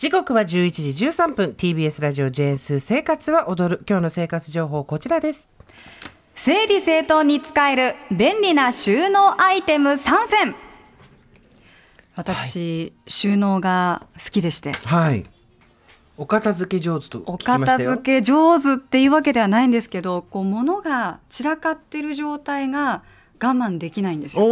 時刻は11時13分。TBS ラジオジェーンスー生活は踊る。今日の生活情報こちらです。整理整頓に使える便利な収納アイテム3選。私、収納が好きでして。はい。お片付け上手とお聞きましたよ。片付け上手っていうわけではないんですけどこう物が散らかってる状態が我慢できないんですよ。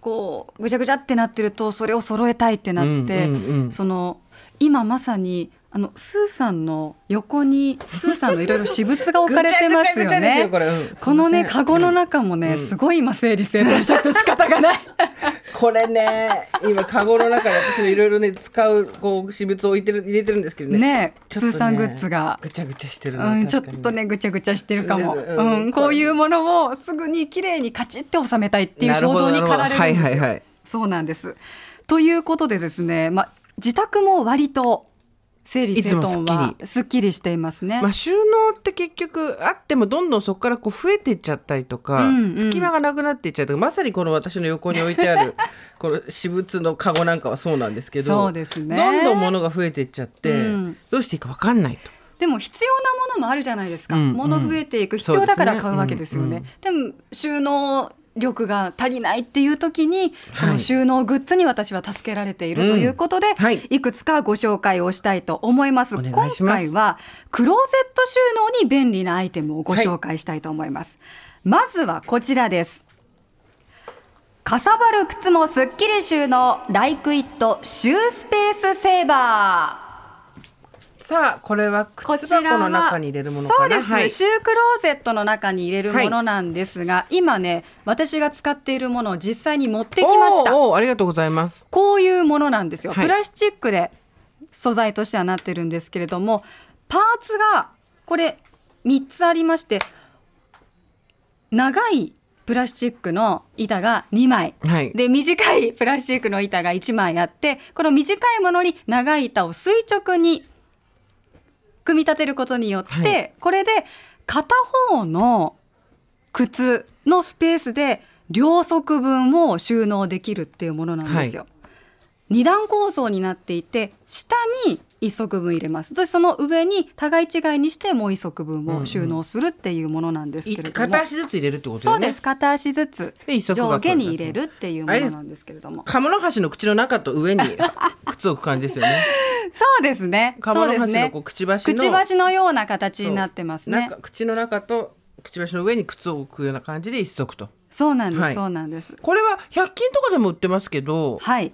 こうぐちゃぐちゃってなってるとそれを揃えたいってなって、うんうんうん。その今まさにあのスーさんの横にスーさんのいろいろ私物が置かれてますよぐちゃぐちゃですよねこ。れ、うん。このねカゴの中もね、うん。すごい今整理整頓したくて仕方がない。これね今カゴの中に私のいろいろね使うこう私物を置いてる入れてるんですけどね。ねスーさんグッズが。ぐちゃぐちゃしてるの、うん、ちょっとねぐちゃぐちゃしてるかも、です。ううんんこういうものをすぐに綺麗にカチッて収めたいっていう衝動に駆られるんですよ。はいはいはい。そうなんです。ということでですね、まあ、自宅も割と整理整頓はきすっきりしていますね。まあ、収納って結局あってもどんどんそこからこう増えていっちゃったりとか、うんうん。隙間がなくなっていっちゃうとかまさにこの私の横に置いてある この私物のカゴなんかはそうなんですけどそうですね。どんどん物が増えていっちゃって、うん。どうしていいか分かんないと。でも必要なものもあるじゃないですか、うんうん。物増えていく必要だから買うわけですよね。そうですでも収納力が足りないっていう時に、はいこの収納グッズに私は助けられているということで、うんはいい、くつかご紹介をしたいと思います。今回はクローゼット収納に便利なアイテムをご紹介したいと思います。まずはこちらです。かさばる靴もすっきり収納ライクイットシュースペースセーバー。さあこれはこ靴ちらは箱の中に入れるものかな？そうです、はい。シュークローゼットの中に入れるものなんですが、今ね私が使っているものを実際に持ってきました。ありがとうございます。こういうものなんですよ、はい。プラスチックで素材としてはなってるんですけれどもパーツがこれ3つありまして長いプラスチックの板が2枚。はい。で短いプラスチックの板が1枚あってこの短いものに長い板を垂直に組み立てることによって、はいこれで片方の靴のスペースで両側分を収納できるっていうものなんですよ。二段構造になっていて下に一足分入れます。でその上に互い違いにしてもう一足分を収納するっていうものなんですいけれども、片足ずつ入れるってことよね？そうです。片足ずつ上下に入れるっていうものなんですけれども。カモノハシの口の中と上に 靴を置く感じですよね。そうですね。カモそうですね。ノハシのこうくちばしのくちばしのような形になってますね。中口の中とくちばしの上に靴を置くような感じで一足と。そうなんです、はい。そうなんです。これは100均とかでも売ってますけど、はい。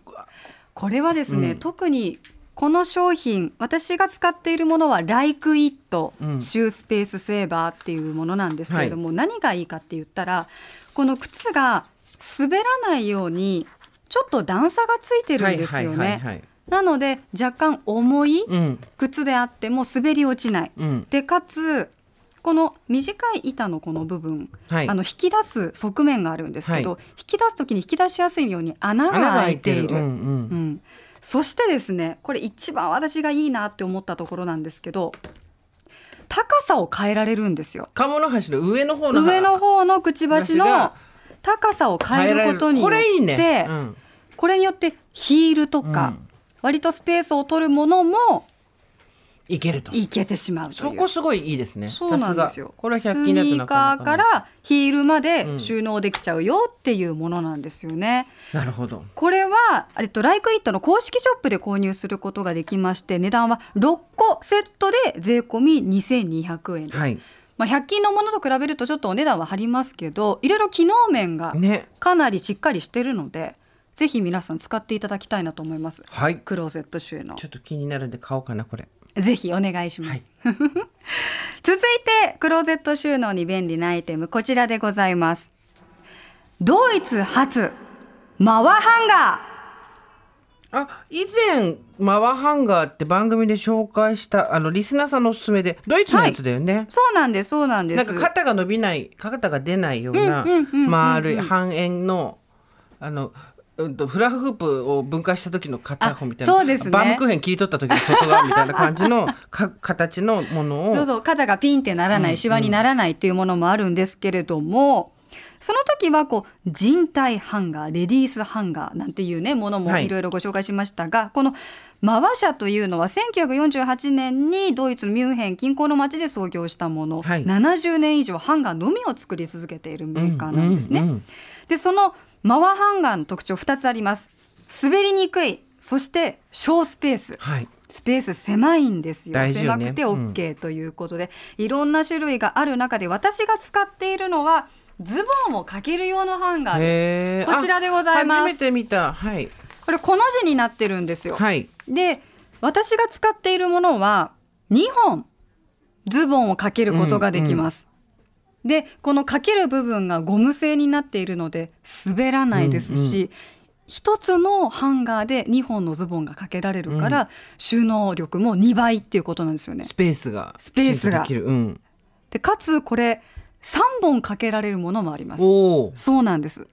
これはですね、うん。特にこの商品私が使っているものはライクイットうん。シュースペースセーバーっていうものなんですけれども、何がいいかって言ったらこの靴が滑らないようにちょっと段差がついてるんですよね、はいはいはいはい。なので若干重いうん。靴であっても滑り落ちない、うん。でかつこの短い板のこの部分、はい。あの引き出す側面があるんですけど、は引き出す時に引き出しやすいように穴が穴が開いている。そしてですねこれ一番私がいいなって思ったところなんですけど高さを変えられるんですよ。カモノハシの上の方の上の方のくちばしの高さを変えることによってこれいいね。うんこれによってヒールとか、うん割とスペースを取るものもいけると。いけてしまうそこすごいいいですね。そうなんですよ。これはス100均だとニーカーからヒールまうでん収納できちゃうよっていうものなんですよね。なるほど。これはえっとライクイットの公式ショップで購入することができまして値段は6個セットで税込み2200円です。はい。まあ100均のものと比べるとちょっとお値段は張りますけど、いろいろ機能面がね。かなりしっかりしてるので、ぜひ皆さん使っていただきたいなと思います。はい。クローゼット収納ちょっと気になるんで買おうかなこれ。ぜひお願いします。はい。続いてクローゼット収納に便利なアイテムこちらでございます。ドイツ初マワハンガあ以前マワハンガーって番組で紹介したあのリスナーさんのおすすめでドイツのやつだよね。ーそうなんですそうなんです。なんか肩が伸びない肩が出ないような丸い半円のあの、うん、とフラフープを分解した時の片方みたいなあそうですね。バームクーヘン切り取った時の外側みたいな感じの か形のものを。どうぞ肩がピンってならない、うんシワにならないっていうものもあるんですけれども、その時はこう人体ハンガーレディースハンガーなんていうねものもはい。いろいろご紹介しましたが、このマワ社というのは1948年にドイツのミュンヘン近郊の町で創業したもの、はい。70年以上ハンガーのみを作り続けているメーカーなんですね。うんうんうんでそのマワハンガーの特徴2つあります。滑りにくいそして小スペース。はい。スペース狭いんですよ。ね。狭くて OK ということで、いろんな種類がある中で私が使っているのはズボンをかける用のハンガーです。こちらでございます。あ初めて見た。はい。これこの字になってるんですよ、はい。で私が使っているものは2本ズボンをかけることができます、でこのかける部分がゴム製になっているので滑らないですし、一つのハンガーで2本のズボンがかけられるから、収納力も2倍っていうことなんですよねスペースが。スペースがでうん。でかつこれ3本かけられるものもあります。そうなんです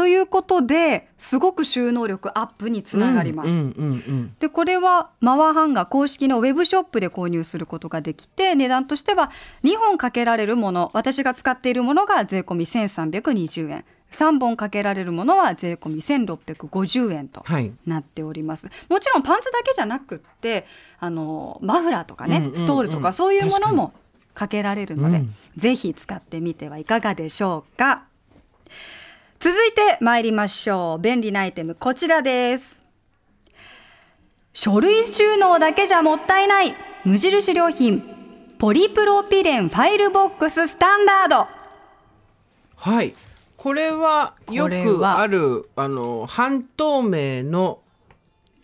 ということですごく収納力アップにつながります、うんうんうんでこれはマワーハンガー公式のウェブショップで購入することができて値段としては2本かけられるもの私が使っているものが税込み1320円。3本かけられるものは税込み1650円とはい。なっております。もちろんパンツだけじゃなくってあのマフラーとかね、うんうんうんストールとかそういうものもかけられるので、うん。ぜひ使ってみてはいかがでしょうか続いて参りましょう。便利なアイテムこちらです。書類収納だけじゃもったいない。無印良品。ポリプロピレンファイルボックススタンダード。はい。これはよくあるあの半透明の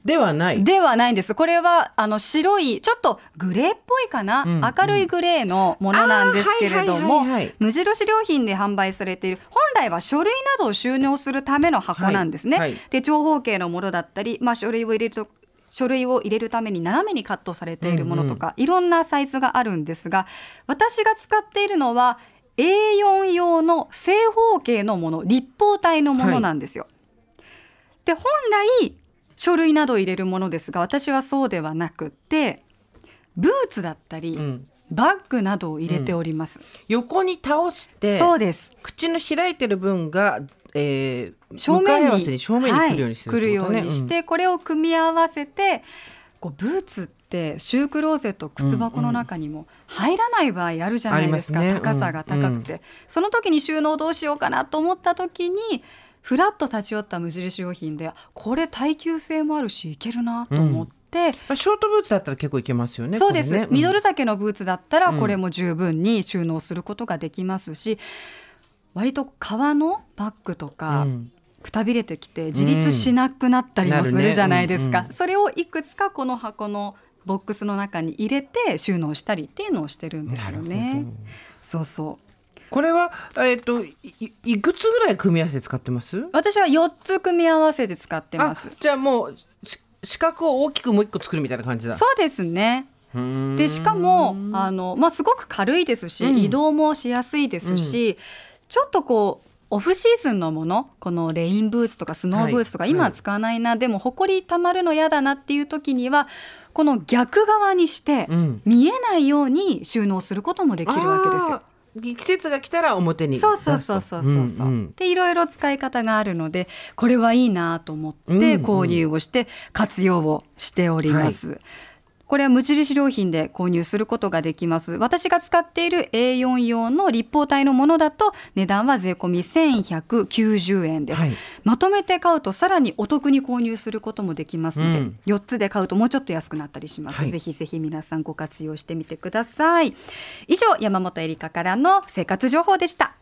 ではない。ではないんです。これはあの白いちょっとグレーっぽいかな、うんうん明るいグレーのものなんですけれどもはいはいはいはい無印良品で販売されている本来は書類などを収納するための箱なんですね。はいはいで長方形のものだったり、まあ、書類を入れると書類を入れるために斜めにカットされているものとか、いろんなサイズがあるんですが私が使っているのは A4 用の正方形のもの立方体のものなんですよ。で本来書類などを入れるものですが私はそうではなくってブーツだったり、うん。バッグなどを入れております、横に倒してそうです。口の開いてる分が、えー、正面に正面に来るようにしてはい、来るようにして、これを組み合わせてこうブーツってシュークローゼット靴箱の中にも入らない場合あるじゃないですか、すね。高さが高くて、その時に収納どうしようかなと思った時にふらっと立ち寄った無印良品でこれ耐久性もあるしいけるなと思って。まあ、ショートブーツだったら結構いけますよね。そうです、ね。ミドル丈のブーツだったらうんこれも十分に収納することができますし、割と革のバッグとか、うん。くたびれてきて自立しなくなったりもするじゃないですか、うん。うんそれをいくつかこの箱のボックスの中に入れて収納したりっていうのをしてるんですよね。そうそうこれはえっ、といいいくつぐらい組み合わせて使ってます？私は4つ組み合わせて使ってます。あじゃあもうし四角を大きくもう一個作るみたいな感じだ。そうですね。でしかもあの、まあ、すごく軽いですし、うん。移動もしやすいですし、ちょっとこうオフシーズンのものこのレインブーツとかスノーブーツとか、はい今は使わないな、でもほこりたまるの嫌だなっていう時にはこの逆側にして、うん。見えないように収納することもできるわけですよ。季節が来たら表に。そうそうそうそうそうそう、んんでいろいろ使い方があるのでこれはいいなと思ってうんうん購入をして活用をしております。これは無印良品で購入することができます。私が使っている A4 用の立方体のものだと値段は税込み1190円です、はい。まとめて買うとさらにお得に購入することもできますので、うん。4つで買うともうちょっと安くなったりします、はい。ぜひぜひ皆さんご活用してみてください。以上山本恵里香からの生活情報でした